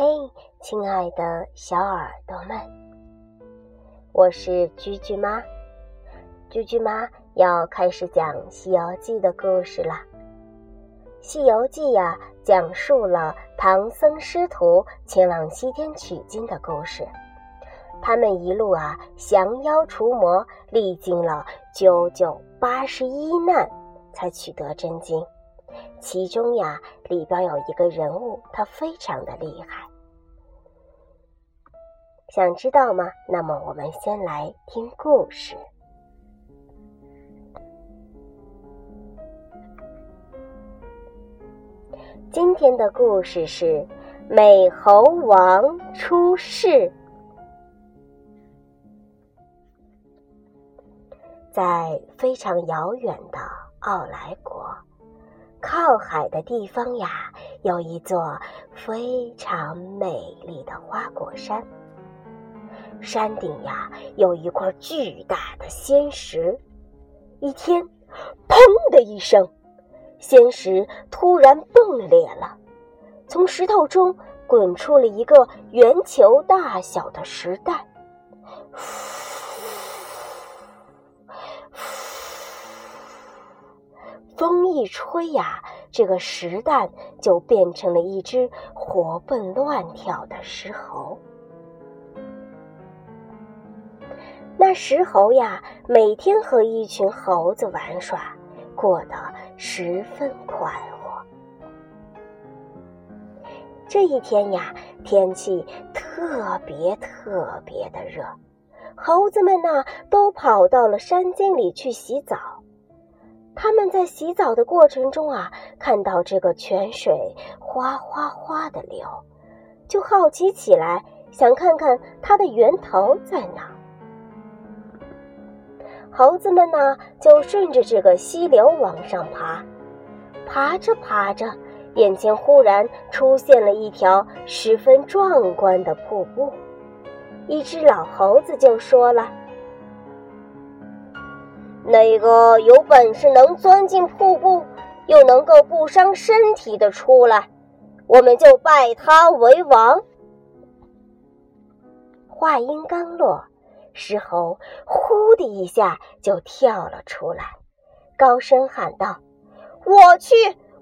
嘿，亲爱的小耳朵们，我是居居妈。居居妈要开始讲《西游记》的故事了。《西游记》呀，讲述了唐僧师徒前往西天取经的故事。他们一路啊，降妖除魔，历经了九九八十一难，才取得真经。其中呀，里边有一个人物，他非常的厉害。想知道吗？那么我们先来听故事。今天的故事是美猴王出世。在非常遥远的奥莱国。靠海的地方呀，有一座非常美丽的花果山。山顶呀，有一块巨大的仙石。一天，砰的一声，仙石突然崩裂了，从石头中滚出了一个圆球大小的石蛋。风一吹呀，这个石蛋就变成了一只活蹦乱跳的石猴。那石猴呀，每天和一群猴子玩耍，过得十分快活。这一天呀，天气特别特别的热，猴子们呢都跑到了山间里去洗澡。他们在洗澡的过程中啊，看到这个泉水哗哗哗的流，就好奇起来，想看看它的源头在哪。猴子们呢，就顺着这个溪流往上爬，爬着爬着，眼前忽然出现了一条十分壮观的瀑布。一只老猴子就说了。那个有本事能钻进瀑布，又能够不伤身体的出来，我们就拜他为王。话音刚落，石猴呼的一下就跳了出来，高声喊道：“我去，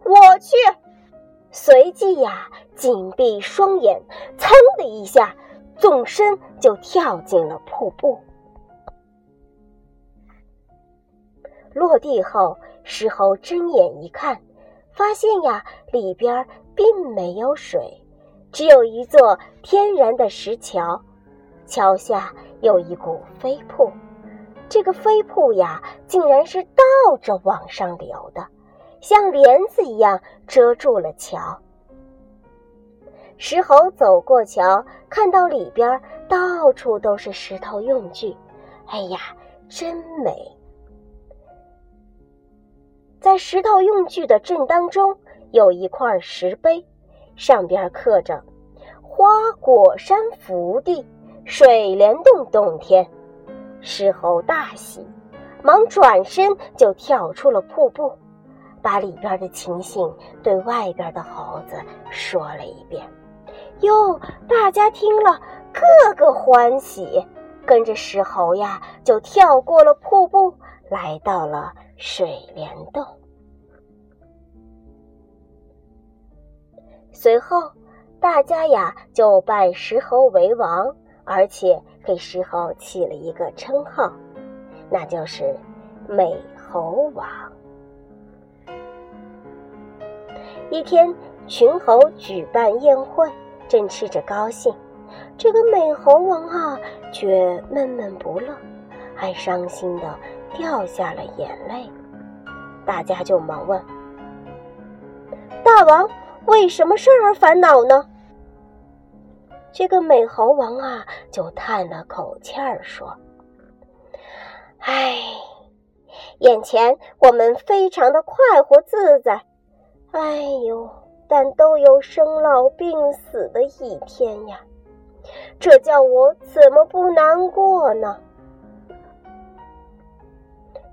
我去！”随即呀，紧闭双眼，噌的一下，纵身就跳进了瀑布。落地后，石猴睁眼一看，发现呀，里边并没有水，只有一座天然的石桥，桥下有一股飞瀑，这个飞瀑呀，竟然是倒着往上流的，像帘子一样遮住了桥。石猴走过桥，看到里边到处都是石头用具，哎呀，真美！在石头用具的正当中，有一块石碑，上边刻着“花果山福地，水帘洞洞天”。石猴大喜，忙转身就跳出了瀑布，把里边的情形对外边的猴子说了一遍。哟，大家听了，个个欢喜，跟着石猴呀，就跳过了瀑布，来到了。水帘洞。随后，大家呀就拜石猴为王，而且给石猴起了一个称号，那就是美猴王。一天，群猴举办宴会，正吃着高兴，这个美猴王啊却闷闷不乐，还伤心的。掉下了眼泪，大家就忙问：“大王为什么事而烦恼呢？”这个美猴王啊，就叹了口气儿说：“唉，眼前我们非常的快活自在，哎呦，但都有生老病死的一天呀，这叫我怎么不难过呢？”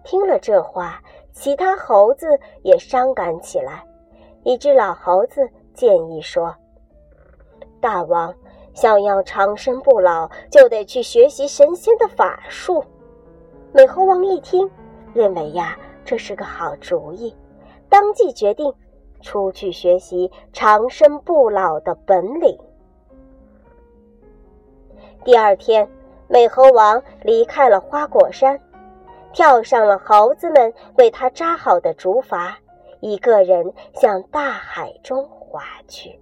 听了这话，其他猴子也伤感起来。一只老猴子建议说：“大王想要长生不老，就得去学习神仙的法术。美猴王一听，认为呀，这是个好主意，当即决定出去学习长生不老的本领。第二天，美猴王离开了花果山，跳上了猴子们为他扎好的竹筏，一个人向大海中划去。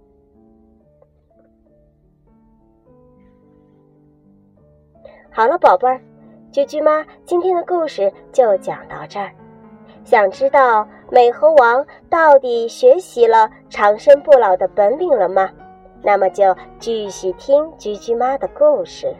好了，宝贝儿。菊菊妈今天的故事就讲到这儿。想知道美猴王到底学习了长生不老的本领了吗？那么就继续听菊菊妈的故事。